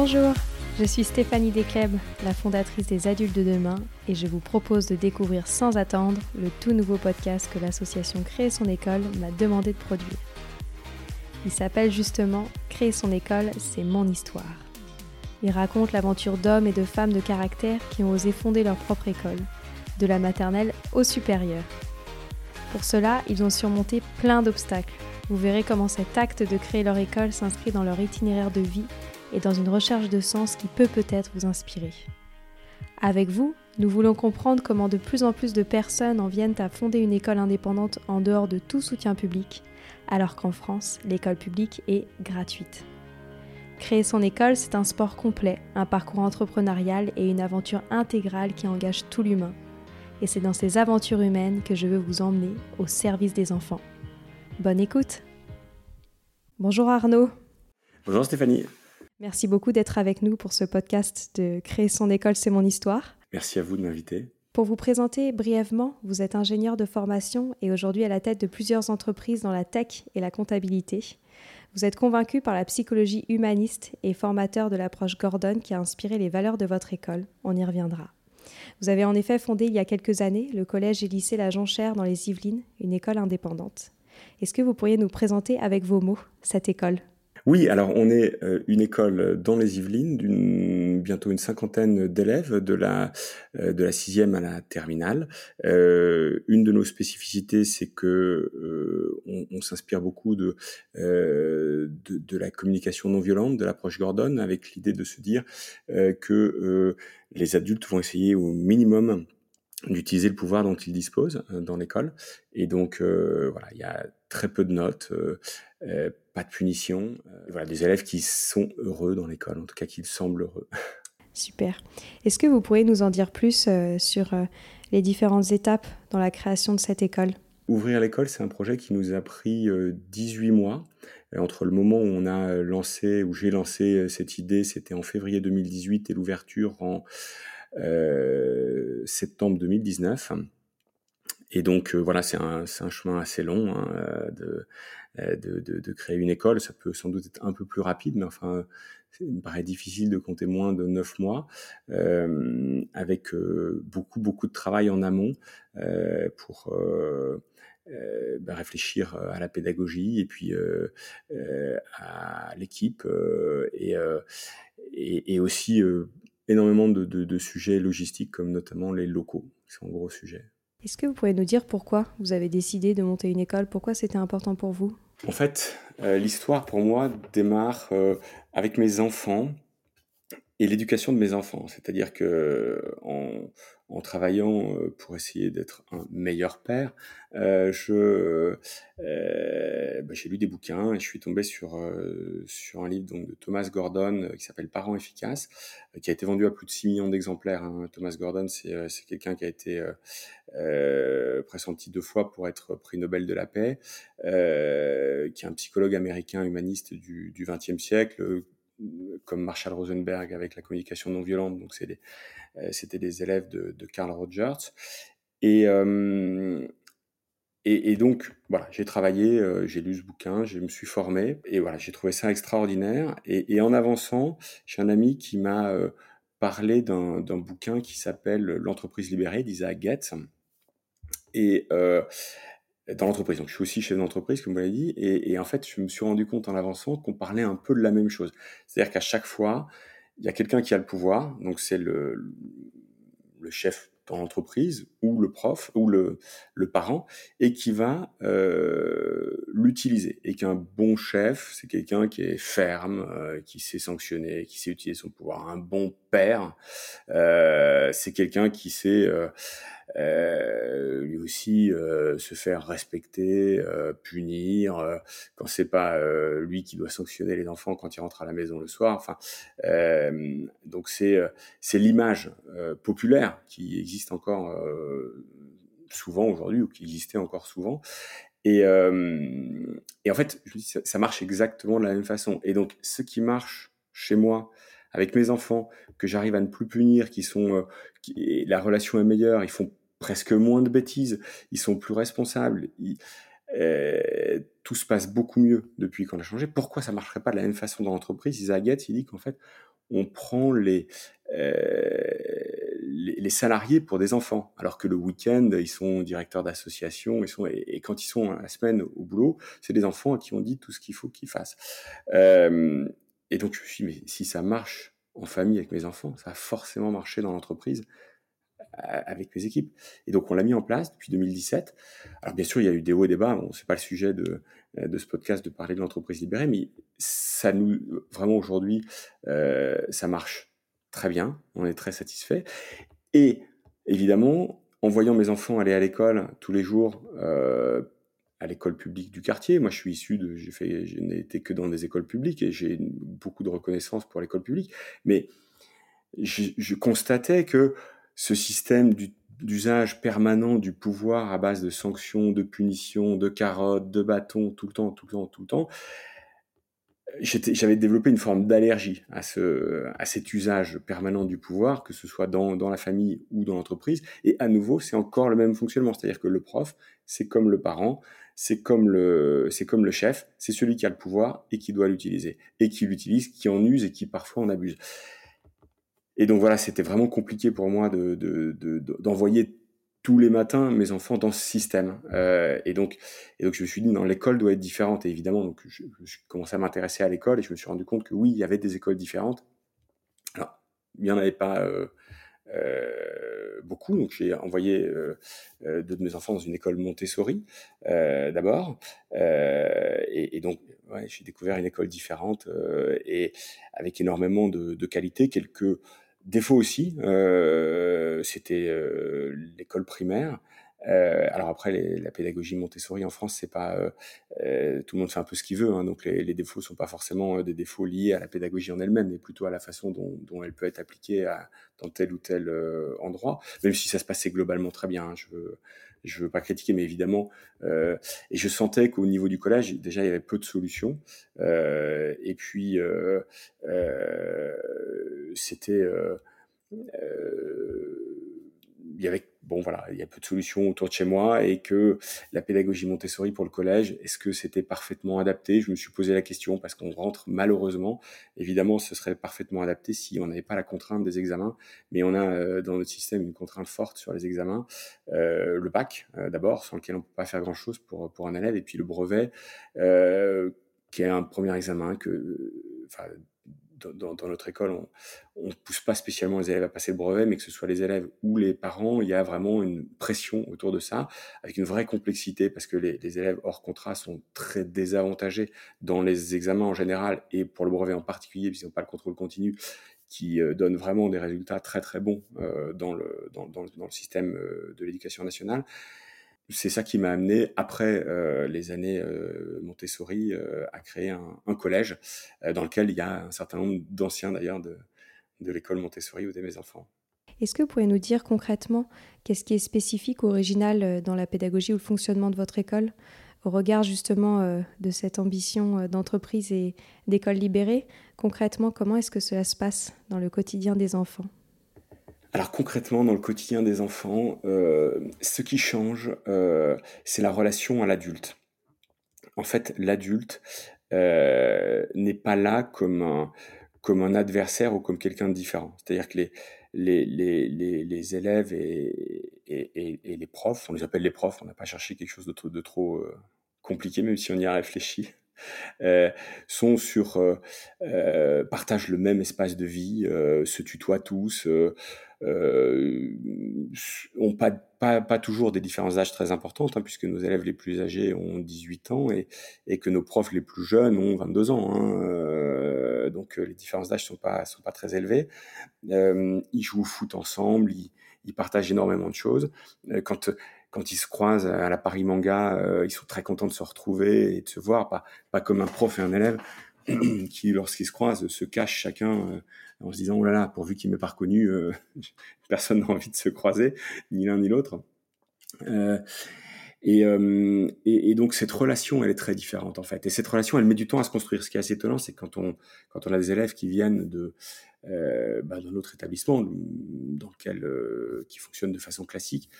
Bonjour, je suis Stéphanie Descleb, la fondatrice des Adultes de demain, et je vous propose de découvrir sans attendre le tout nouveau podcast que l'association Créer son école m'a demandé de produire. Il s'appelle justement Créer son école, c'est mon histoire. Il raconte l'aventure d'hommes et de femmes de caractère qui ont osé fonder leur propre école, de la maternelle au supérieur. Pour cela, ils ont surmonté plein d'obstacles. Vous verrez comment cet acte de créer leur école s'inscrit dans leur itinéraire de vie et dans une recherche de sens qui peut peut-être vous inspirer. Avec vous, nous voulons comprendre comment de plus en plus de personnes en viennent à fonder une école indépendante en dehors de tout soutien public, alors qu'en France, l'école publique est gratuite. Créer son école, c'est un sport complet, un parcours entrepreneurial et une aventure intégrale qui engage tout l'humain. Et c'est dans ces aventures humaines que je veux vous emmener au service des enfants. Bonne écoute Bonjour Arnaud. Bonjour Stéphanie. Merci beaucoup d'être avec nous pour ce podcast de Créer son école, c'est mon histoire. Merci à vous de m'inviter. Pour vous présenter brièvement, vous êtes ingénieur de formation et aujourd'hui à la tête de plusieurs entreprises dans la tech et la comptabilité. Vous êtes convaincu par la psychologie humaniste et formateur de l'approche Gordon qui a inspiré les valeurs de votre école. On y reviendra. Vous avez en effet fondé il y a quelques années le collège et lycée La Jonchère dans les Yvelines, une école indépendante. Est-ce que vous pourriez nous présenter avec vos mots cette école? Oui, alors on est euh, une école dans les Yvelines d'une bientôt une cinquantaine d'élèves de la euh, de la sixième à la terminale. Euh, une de nos spécificités, c'est que on, s'inspire beaucoup de, de, de la communication non violente, de l'approche Gordon, avec l'idée de se dire que les adultes vont essayer au minimum d'utiliser le pouvoir dont ils disposent dans l'école. Et donc, voilà, il y a très peu de notes, pas de punition. voilà, des élèves qui sont heureux dans l'école, en tout cas qui semblent heureux. Super. Est-ce que vous pourriez nous en dire plus sur les différentes étapes dans la création de cette école? Ouvrir l'école, c'est un projet qui nous a pris 18 mois. Entre le moment où on a lancé, où j'ai lancé cette idée, c'était en février 2018, et l'ouverture en euh, septembre 2019. Et donc euh, voilà, c'est un, un, chemin assez long hein, euh, de, de, créer une école. Ça peut sans doute être un peu plus rapide, mais enfin, il me paraît difficile de compter moins de neuf mois, euh, avec beaucoup beaucoup de travail en amont euh, pour euh, bah, réfléchir à la pédagogie et puis à l'équipe et, et, aussi énormément de, de, sujets logistiques, comme notamment les locaux, qui sont un gros sujet. Est-ce que vous pouvez nous dire pourquoi vous avez décidé de monter une école? Pourquoi c'était important pour vous? En fait, euh, l'histoire pour moi démarre euh, avec mes enfants et l'éducation de mes enfants. C'est-à-dire que en, en travaillant euh, pour essayer d'être un meilleur père, euh, je euh, bah, j'ai lu des bouquins et je suis tombé sur euh, sur un livre donc de Thomas Gordon euh, qui s'appelle Parents efficaces, qui a été vendu à plus de 6 millions d'exemplaires. Hein. Thomas Gordon, c'est c'est quelqu'un qui a été pressenti deux fois pour être prix Nobel de la paix, qui est un psychologue américain humaniste du du XXe siècle comme Marshall Rosenberg avec la communication non violente, donc euh, c'était des élèves de, de Carl Rogers. Et, euh, et, et, donc, voilà, j'ai travaillé, euh, j'ai lu ce bouquin, je me suis formé, et voilà, j'ai trouvé ça extraordinaire. Et, en avançant, j'ai un ami qui m'a parlé d'un bouquin qui s'appelle L'entreprise libérée d'Isaac Getz. Et dans l'entreprise. Donc, je suis aussi chef d'entreprise, comme vous l'avez dit. Et, et, en fait, je me suis rendu compte en avançant qu'on parlait un peu de la même chose. C'est-à-dire qu'à chaque fois, il y a quelqu'un qui a le pouvoir. Donc, c'est le, le chef dans l'entreprise ou le prof ou le, le parent et qui va euh, l'utiliser. Et qu'un bon chef, c'est quelqu'un qui est ferme, euh, qui sait sanctionner, qui sait utiliser son pouvoir. Un bon père, euh, c'est quelqu'un qui sait euh, lui aussi euh, se faire respecter, euh, punir quand c'est pas lui qui doit sanctionner les enfants quand ils rentrent à la maison le soir. Enfin, donc c'est c'est l'image populaire qui existe encore souvent aujourd'hui ou qui existait encore souvent. Et, et en fait, je dis, ça, ça marche exactement de la même façon. Et donc, ce qui marche chez moi, avec mes enfants, que j'arrive à ne plus punir, qui sont, qui, la relation est meilleure, ils font presque moins de bêtises, ils sont plus responsables, euh, tout se passe beaucoup mieux depuis qu'on a changé. Pourquoi ça marcherait pas de la même façon dans l'entreprise? Isaac Getz, il dit qu'en fait, on prend les, les, salariés pour des enfants, alors que le week-end, ils sont directeurs d'association, ils sont, et, quand ils sont la semaine au boulot, c'est des enfants à qui on dit tout ce qu'il faut qu'ils fassent. Euh, et donc, je me suis dit, mais si ça marche en famille avec mes enfants, ça a forcément marché dans l'entreprise avec mes équipes. Et donc, on l'a mis en place depuis 2017. Alors, bien sûr, il y a eu des hauts et des bas. Bon, c'est pas le sujet de, ce podcast de parler de l'entreprise libérée, mais ça nous, vraiment aujourd'hui, euh, ça marche très bien. On est très satisfait. Et évidemment, en voyant mes enfants aller à l'école tous les jours, euh, à l'école publique du quartier, moi je suis issu de, j'ai fait, je n'ai été que dans des écoles publiques et j'ai beaucoup de reconnaissance pour l'école publique, mais je, constatais que ce système d'usage permanent du pouvoir à base de sanctions, de punitions, de carottes, de bâtons, tout le temps, tout le temps, tout le temps, j'avais développé une forme d'allergie à, ce, à cet usage permanent du pouvoir, que ce soit dans, dans la famille ou dans l'entreprise. Et à nouveau, c'est encore le même fonctionnement. C'est-à-dire que le prof, c'est comme le parent, c'est comme le, c'est comme le chef, c'est celui qui a le pouvoir et qui doit l'utiliser. Et qui l'utilise, qui en use et qui parfois en abuse. Et donc voilà, c'était vraiment compliqué pour moi de, d'envoyer de, tous les matins mes enfants dans ce système. Euh, et, donc, je me suis dit, non, l'école doit être différente. Et évidemment, donc, je, je commençais à m'intéresser à l'école et je me suis rendu compte que oui, il y avait des écoles différentes. Alors, il n'y en avait pas euh, euh, beaucoup. Donc, j'ai envoyé deux de mes enfants dans une école Montessori d'abord. Et, donc, j'ai découvert une école différente et avec énormément de, de qualité, quelques Défaut aussi, euh, c'était euh, l'école primaire. Euh, alors après, les, la pédagogie Montessori en France, c'est pas euh, euh, tout le monde fait un peu ce qu'il veut, hein, donc les, les, défauts sont pas forcément des défauts liés à la pédagogie en elle-même, mais plutôt à la façon dont, dont elle peut être appliquée à, dans tel ou tel endroit. Même si ça se passait globalement très bien, hein, je veux je veux pas critiquer, mais évidemment, euh, et je sentais qu'au niveau du collège, déjà, il y avait peu de solutions. Euh, et puis, euh, c'était, il y avait bon voilà, il y a peu de solutions autour de chez moi et que la pédagogie Montessori pour le collège, est-ce que c'était parfaitement adapté? Je me suis posé la question parce qu'on rentre malheureusement, évidemment, ce serait parfaitement adapté si on n'avait pas la contrainte des examens, mais on a euh, dans notre système une contrainte forte sur les examens, euh, le bac euh, d'abord, sans lequel on peut pas faire grand-chose pour pour un élève, et puis le brevet, qui est un premier examen que, enfin dans, notre école, on ne pousse pas spécialement les élèves à passer le brevet, mais que ce soit les élèves ou les parents, il y a vraiment une pression autour de ça, avec une vraie complexité, parce que les, les élèves hors contrat sont très désavantagés dans les examens en général, et pour le brevet en particulier, puisqu'ils n'ont pas le contrôle continu, qui euh, donne vraiment des résultats très très bons euh, dans, le, dans, dans, dans, le système euh, de l'éducation nationale c'est ça qui m'a amené, après euh, les années euh, Montessori, euh, à créer un, collège dans lequel il y a un certain nombre d'anciens d'ailleurs de, l'école Montessori ou des mes enfants. Est-ce que vous pouvez nous dire concrètement qu'est-ce qui est spécifique, original euh, dans la pédagogie ou le fonctionnement de votre école au regard justement de cette ambition d'entreprise et d'école libérée? Concrètement, comment est-ce que cela se passe dans le quotidien des enfants? Alors concrètement, dans le quotidien des enfants, euh, ce qui change, euh, c'est la relation à l'adulte. En fait, l'adulte euh, n'est pas là comme un, comme un adversaire ou comme quelqu'un de différent. C'est-à-dire que les, les, les, les, élèves et, les profs, on les appelle les profs, on n'a pas cherché quelque chose de trop, compliqué, même si on y a réfléchi. Euh, sont sur euh, euh, partagent le même espace de vie, se tutoient tous, ont pas, pas, pas toujours des différences d'âge très importantes, hein, puisque nos élèves les plus âgés ont 18 ans et, et que nos profs les plus jeunes ont 22 ans. Hein, donc les différences d'âge sont pas, sont pas très élevées. Ils jouent au foot ensemble, ils, ils partagent énormément de choses. Quand quand ils se croisent à la Paris Manga, euh, ils sont très contents de se retrouver et de se voir, pas, comme un prof et un élève qui, lorsqu'ils se croisent, se cachent chacun euh, en se disant oh là là, pourvu qu'il m'ait pas reconnu, euh, personne n'a envie de se croiser, ni l'un ni l'autre. Et, donc cette relation, elle est très différente en fait. Et cette relation, elle met du temps à se construire. Ce qui est assez étonnant, c'est quand on quand on a des élèves qui viennent de bah, de notre établissement, dans lequel qui fonctionne de façon classique,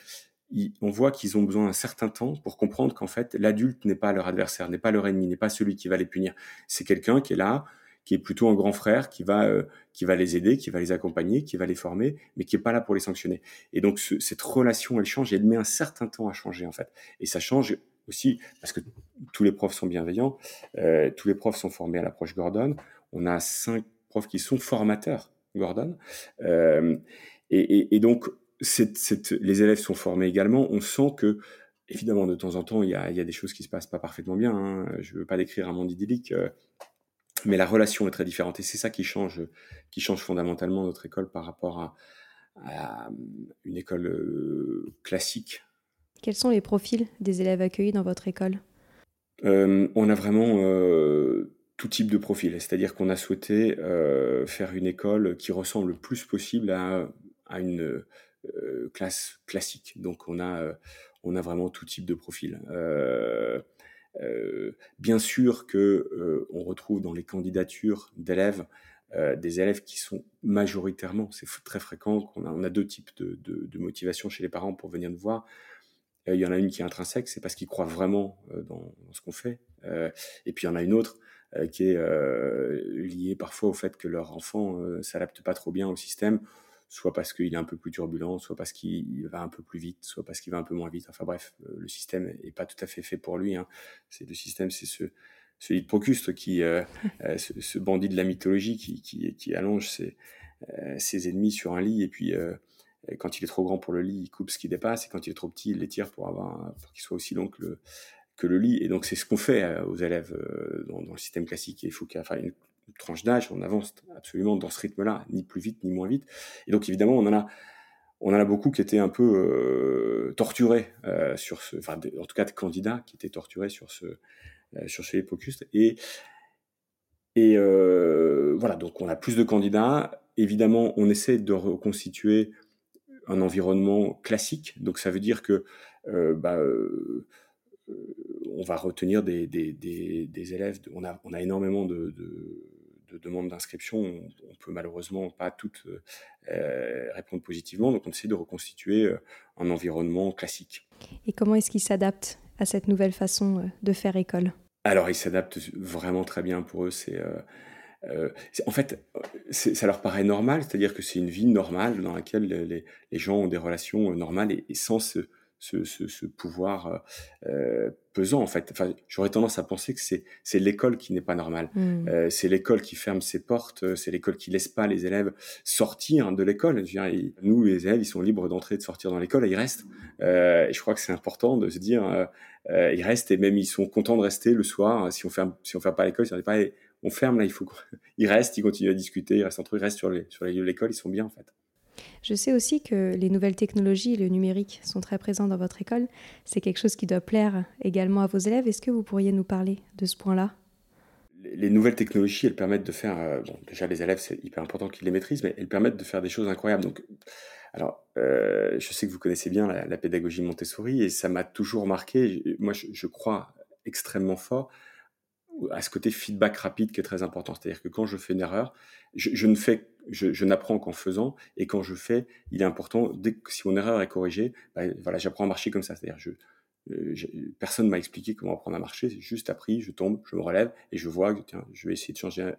on voit qu'ils ont besoin d'un certain temps pour comprendre qu'en fait l'adulte n'est pas leur adversaire, n'est pas leur ennemi, n'est pas celui qui va les punir. C'est quelqu'un qui est là, qui est plutôt un grand frère qui va euh, qui va les aider, qui va les accompagner, qui va les former, mais qui est pas là pour les sanctionner. Et donc cette relation, elle change et elle met un certain temps à changer en fait. Et ça change aussi parce que tous les profs sont bienveillants, euh, tous les profs sont formés à l'approche Gordon. On a cinq profs qui sont formateurs Gordon, euh, et, donc les élèves sont formés également. On sent que évidemment, de temps en temps, il y a, il y a des choses qui se passent pas parfaitement bien. Hein. Je veux pas décrire un monde idyllique, euh, mais la relation est très différente. Et c'est ça qui change, qui change fondamentalement notre école par rapport à, à une école euh, classique. Quels sont les profils des élèves accueillis dans votre école? Euh, On a vraiment euh, tout type de profil. C'est-à-dire qu'on a souhaité euh, faire une école qui ressemble le plus possible à, à une euh, classe classique. Donc on a on a vraiment tout type de profil. Euh, euh, bien sûr que euh, on retrouve dans les candidatures d'élèves euh, des élèves qui sont majoritairement, c'est très fréquent qu'on a, on a deux types de, de, de, motivation chez les parents pour venir nous voir. Euh, il y en a une qui est intrinsèque, c'est parce qu'ils croient vraiment euh, dans, dans, ce qu'on fait. et puis il y en a une autre qui est liée parfois au fait que leur enfant s'adapte pas trop bien au système soit parce qu'il est un peu plus turbulent, soit parce qu'il va un peu plus vite, soit parce qu'il va un peu moins vite. Enfin bref, euh, le système est pas tout à fait fait pour lui. Hein. C'est le système, c'est ce celui de Procuste qui, euh, euh, ce, ce, bandit de la mythologie qui, qui, qui allonge ses, ses, ennemis sur un lit et puis euh, quand il est trop grand pour le lit, il coupe ce qui dépasse et quand il est trop petit, il les tire pour avoir pour qu'il soit aussi long que le que le lit. Et donc c'est ce qu'on fait aux élèves dans, dans, le système classique. Il faut qu'il y ait une tranche d'âge, on avance absolument dans ce rythme-là, ni plus vite ni moins vite. Et donc évidemment, on en a, on en a beaucoup qui étaient un peu euh, torturés euh, sur ce, enfin en tout cas des candidats qui étaient torturés sur ce, euh, sur ce hypocuste. Et et voilà, donc on a plus de candidats. Évidemment, on essaie de reconstituer un environnement classique. Donc ça veut dire que bah, on va retenir des, des, élèves. On a, on a énormément de, de de demandes d'inscription, on, on peut malheureusement pas toutes euh, répondre positivement. Donc on essaie de reconstituer euh, un environnement classique. Et comment est-ce qu'ils s'adaptent à cette nouvelle façon euh, de faire école? Alors ils s'adaptent vraiment très bien pour eux. C'est euh, euh, en fait, ça leur paraît normal, c'est-à-dire que c'est une vie normale dans laquelle les, les, gens ont des relations normales et, et sans se, ce, ce, ce pouvoir euh, pesant en fait. Enfin, j'aurais tendance à penser que c'est c'est l'école qui n'est pas normale. Mmh. Euh, c'est l'école qui ferme ses portes. C'est l'école qui laisse pas les élèves sortir de l'école. Nous, les élèves, ils sont libres d'entrer et de sortir dans l'école et ils restent. Euh, et je crois que c'est important de se dire, euh, euh, ils restent et même ils sont contents de rester le soir. Si on ferme, si on ferme pas l'école, si on pas, on ferme là, il faut. Ils restent, ils continuent à discuter, ils restent entre eux, ils restent sur les sur les lieux de l'école, ils sont bien en fait. Je sais aussi que les nouvelles technologies et le numérique sont très présents dans votre école. C'est quelque chose qui doit plaire également à vos élèves. Est-ce que vous pourriez nous parler de ce point-là? Les nouvelles technologies, elles permettent de faire, euh, bon, déjà les élèves, c'est hyper important qu'ils les maîtrisent, mais elles permettent de faire des choses incroyables. Donc, alors, euh, je sais que vous connaissez bien la, pédagogie Montessori et ça m'a toujours marqué. Moi, je, crois extrêmement fort à ce côté feedback rapide qui est très important. C'est-à-dire que quand je fais une erreur, je, je ne fais, je, je n'apprends qu'en faisant, et quand je fais, il est important dès que si mon erreur est corrigée, ben, voilà, j'apprends à marcher comme ça. C'est-à-dire, je, euh, je, personne m'a expliqué comment apprendre à marcher, c'est juste appris, je tombe, je me relève et je vois que tiens, je vais essayer de changer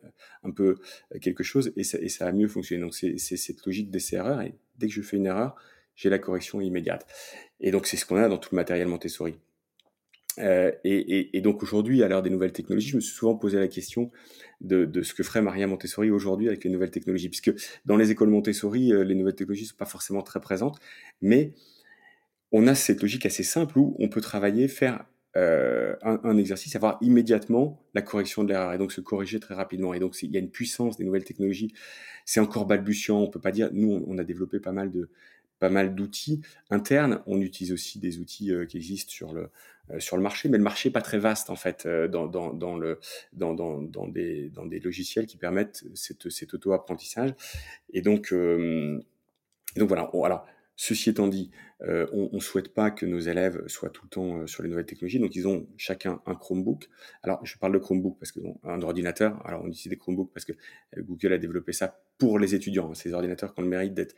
un, peu quelque chose et ça, et ça a mieux fonctionné. Donc c'est cette logique d'essai erreur et dès que je fais une erreur, j'ai la correction immédiate. Et donc c'est ce qu'on a dans tout le matériel Montessori. Euh, et, donc aujourd'hui, à l'heure des nouvelles technologies, je me suis souvent posé la question de, ce que ferait Maria Montessori aujourd'hui avec les nouvelles technologies, puisque dans les écoles Montessori, euh, les nouvelles technologies sont pas forcément très présentes, mais on a cette logique assez simple où on peut travailler, faire euh, un, exercice, avoir immédiatement la correction de l'erreur et donc se corriger très rapidement. Et donc il y a une puissance des nouvelles technologies. C'est encore balbutiant, on peut pas dire. Nous, on a développé pas mal de pas mal d'outils internes. On utilise aussi des outils euh, qui existent sur le euh, sur le marché, mais le marché est pas très vaste en fait euh, dans, dans, dans le dans, dans, dans, des dans des logiciels qui permettent cette, cet auto apprentissage. Et donc euh, donc voilà. Alors Ceci étant dit, euh, on ne souhaite pas que nos élèves soient tout le temps sur les nouvelles technologies, donc ils ont chacun un Chromebook. Alors, je parle de Chromebook parce que un ordinateur. Alors, on utilise des Chromebooks parce que Google a développé ça pour les étudiants. Ces ordinateurs qui ont le mérite d'être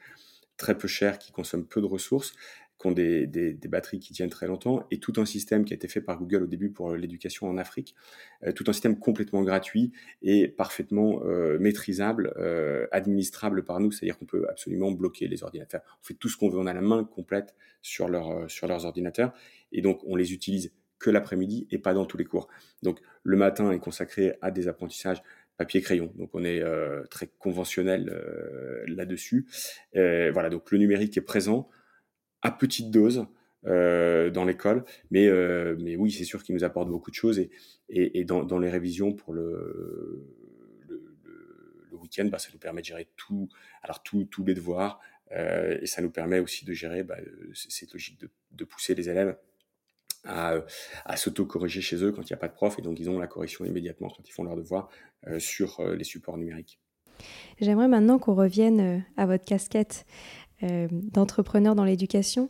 très peu chers, qui consomment peu de ressources, qui ont des, des, batteries qui tiennent très longtemps, et tout un système qui a été fait par Google au début pour l'éducation en Afrique, euh, tout un système complètement gratuit et parfaitement euh, maîtrisable, euh, administrable par nous, c'est-à-dire qu'on peut absolument bloquer les ordinateurs. On fait tout ce qu'on veut, on a la main complète sur, sur leurs ordinateurs, et donc on les utilise que l'après-midi et pas dans tous les cours. Donc le matin est consacré à des apprentissages papier-crayon. Donc on est très conventionnel là-dessus. voilà, donc le numérique est présent à petite dose euh, dans l'école, mais, euh, mais oui, c'est sûr qu'il nous apporte beaucoup de choses et, et, dans, dans, les révisions pour le, le, week-end, bah, ça nous permet de gérer tout, alors tous les devoirs euh, et ça nous permet aussi de gérer bah, cette logique de, de, pousser les élèves à, à s'auto-corriger chez eux quand il n'y a pas de prof et donc ils ont la correction immédiatement quand ils font leurs devoirs euh, sur les supports numériques. J'aimerais maintenant qu'on revienne à votre casquette euh, d'entrepreneur dans l'éducation.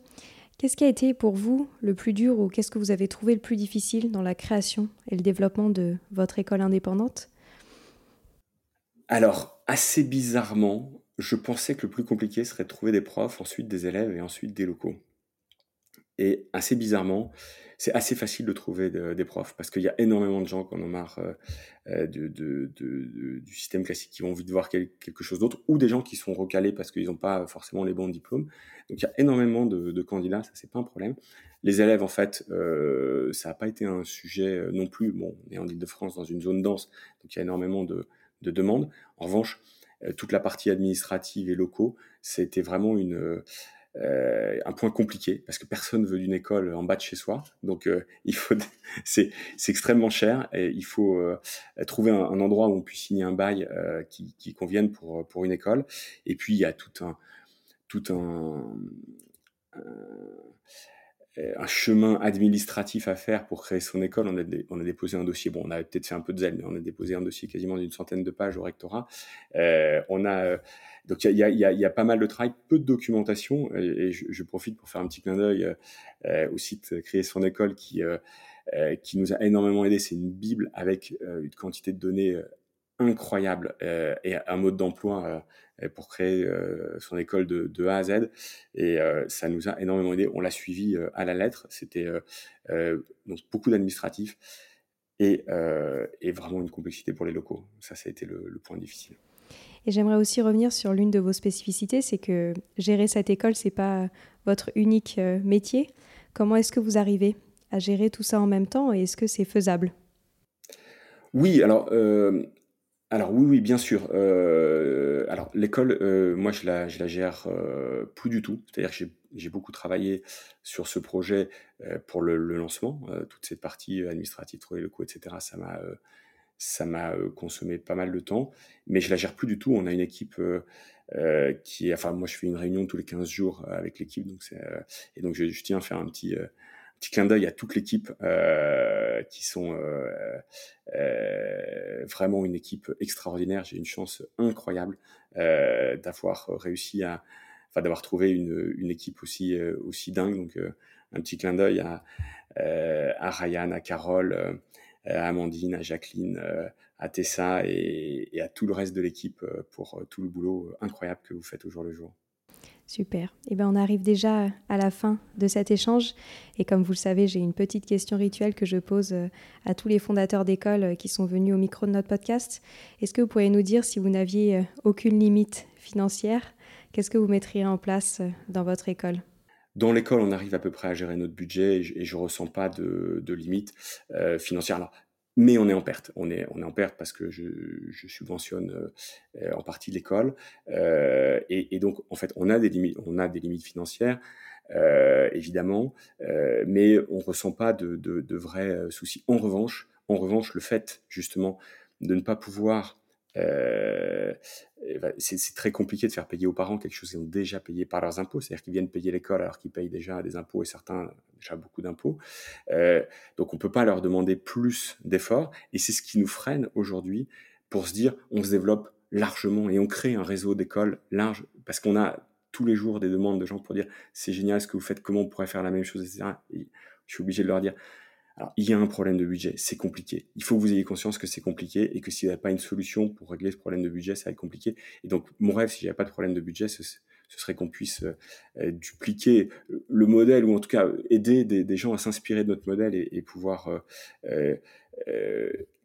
Qu'est-ce qui a été pour vous le plus dur ou qu'est-ce que vous avez trouvé le plus difficile dans la création et le développement de votre école indépendante? Alors, assez bizarrement, je pensais que le plus compliqué serait de trouver des profs, ensuite des élèves et ensuite des locaux. Et assez bizarrement, c'est assez facile de trouver des profs parce qu'il y a énormément de gens qui en ont marre euh, euh, du système classique, qui ont envie de voir quelque chose d'autre, ou des gens qui sont recalés parce qu'ils n'ont pas forcément les bons diplômes. Donc il y a énormément de, candidats, ça c'est pas un problème. Les élèves, en fait, euh, ça n'a pas été un sujet non plus. Bon, on est en Ile-de-France dans une zone dense, donc il y a énormément de, demandes. En revanche, toute la partie administrative et locaux, c'était vraiment une euh, un point compliqué parce que personne veut d'une école en bas de chez soi. Donc euh, il faut, c'est, extrêmement cher et il faut euh, trouver un, endroit où on puisse signer un bail qui, qui convienne pour pour une école. Et puis il y a tout un tout un, un chemin administratif à faire pour créer son école. On a, déposé un dossier, bon, on a peut-être fait un peu de zèle, mais on a déposé un dossier quasiment d'une centaine de pages au rectorat. Euh, on a donc il y a, y, y a, pas mal de travail, peu de documentation, et, je, je, profite pour faire un petit clin d'œil euh, euh au site Créer son école qui, euh, euh, qui nous a énormément aidé. C'est une bible avec une quantité de données incroyable et un mode d'emploi pour créer son école de, de, A à Z. Et ça nous a énormément aidé. On l'a suivi à la lettre. C'était donc beaucoup d'administratifs et, et, vraiment une complexité pour les locaux. Ça, ça a été le, le point difficile. Et j'aimerais aussi revenir sur l'une de vos spécificités, c'est que gérer cette école, c'est pas votre unique euh, métier. Comment est-ce que vous arrivez à gérer tout ça en même temps et est-ce que c'est faisable? Oui, alors, euh, alors oui, oui, bien sûr. Euh, alors l'école, moi, je la, je la gère plus du tout. C'est-à-dire que j'ai beaucoup travaillé sur ce projet pour le, le lancement, toute cette partie administrative, trouver le coût, etc. Ça m'a ça m'a euh, consommé pas mal de temps, mais je la gère plus du tout. On a une équipe euh, euh, qui enfin moi je fais une réunion tous les 15 jours avec l'équipe, donc et donc je, tiens à faire un petit petit clin d'œil à toute l'équipe qui sont vraiment une équipe extraordinaire. J'ai une chance incroyable d'avoir réussi à, enfin d'avoir trouvé une, une équipe aussi aussi dingue. Donc un petit clin d'œil à, à Ryan, à Carole à euh, Amandine, à Jacqueline, euh, à Tessa et, à tout le reste de l'équipe euh, pour tout le boulot incroyable que vous faites au jour le jour. Super. Eh ben, on arrive déjà à la fin de cet échange. Et comme vous le savez, j'ai une petite question rituelle que je pose à tous les fondateurs d'école qui sont venus au micro de notre podcast. Est-ce que vous pourriez nous dire si vous n'aviez aucune limite financière, qu'est-ce que vous mettriez en place dans votre école? Dans l'école, on arrive à peu près à gérer notre budget et je, ne ressens pas de, euh, financières. Mais on est en perte. On est, on est en perte parce que je, subventionne euh, en partie l'école. Euh, et, donc, en fait, on a des limites, on a des limites financières, euh, évidemment, euh, mais on ressent pas de, de, de, vrais soucis. En revanche, en revanche, le fait, justement, de ne pas pouvoir euh, c'est très compliqué de faire payer aux parents quelque chose qu'ils ont déjà payé par leurs impôts, c'est-à-dire qu'ils viennent payer l'école alors qu'ils payent déjà des impôts et certains déjà beaucoup d'impôts. Euh, donc on peut pas leur demander plus d'efforts et c'est ce qui nous freine aujourd'hui pour se dire on se développe largement et on crée un réseau d'écoles large parce qu'on a tous les jours des demandes de gens pour dire c'est génial ce que vous faites, comment on pourrait faire la même chose, etc. Et je suis obligé de leur dire il y a un problème de budget, c'est compliqué. Il faut que vous ayez conscience que c'est compliqué et que s'il n'y a pas une solution pour régler ce problème de budget, ça va être compliqué. Et donc, mon rêve, si j'avais pas de problème de budget, ce, serait qu'on puisse dupliquer le modèle ou en tout cas aider des, gens à s'inspirer de notre modèle et, pouvoir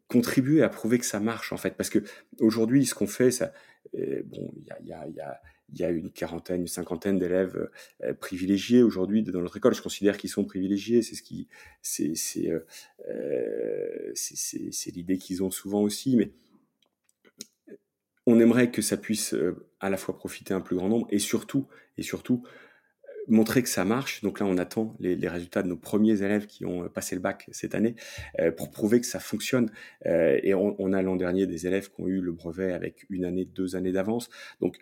contribuer à prouver que ça marche en fait. Parce que aujourd'hui, ce qu'on fait, ça, bon, il a, a, y a, une quarantaine, une cinquantaine d'élèves euh, privilégiés aujourd'hui dans notre école. Je considère qu'ils sont privilégiés. C'est ce qui, c'est, c'est, euh, c'est, l'idée qu'ils ont souvent aussi. Mais on aimerait que ça puisse euh, à la fois profiter un plus grand nombre et surtout, et surtout montrer que ça marche. Donc là, on attend les, résultats de nos premiers élèves qui ont passé le bac cette année euh, pour prouver que ça fonctionne. Euh, et on, a l'an dernier des élèves qui ont eu le brevet avec une année, deux années d'avance. Donc,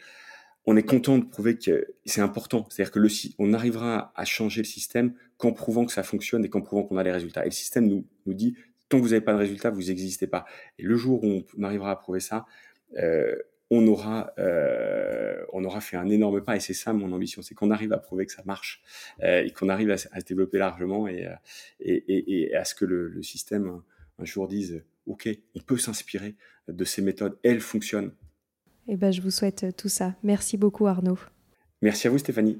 on est content de prouver que c'est important. C'est-à-dire que le, on arrivera à changer le système qu'en prouvant que ça fonctionne et qu'en prouvant qu'on a les résultats. Et le système nous, nous dit, tant que vous n'avez pas de résultats, vous n'existez pas. Et le jour où on arrivera à prouver ça, euh, on aura, euh, on aura fait un énorme pas. Et c'est ça mon ambition, c'est qu'on arrive à prouver que ça marche euh, et qu'on arrive à, se développer largement et, euh, et, et, à ce que le, système un, jour dise, OK, on peut s'inspirer de ces méthodes, elles fonctionnent. Eh ben, je vous souhaite tout ça. Merci beaucoup Arnaud. Merci à vous Stéphanie.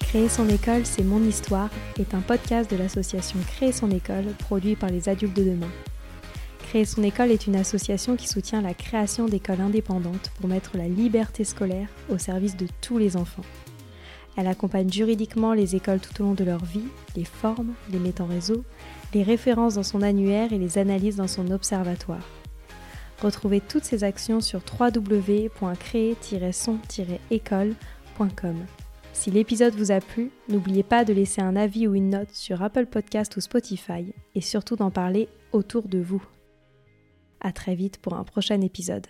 Créer son école, c'est mon histoire est un podcast de l'association Créer son école produit par les adultes de demain. Créer son école est une association qui soutient la création d'écoles indépendantes pour mettre la liberté scolaire au service de tous les enfants. Elle accompagne juridiquement les écoles tout au long de leur vie, les forme, les met en réseau, les références dans son annuaire et les analyse dans son observatoire. Retrouvez toutes ces actions sur www.créer-son-école.com. Si l'épisode vous a plu, n'oubliez pas de laisser un avis ou une note sur Apple Podcast ou Spotify et surtout d'en parler autour de vous. À très vite pour un prochain épisode.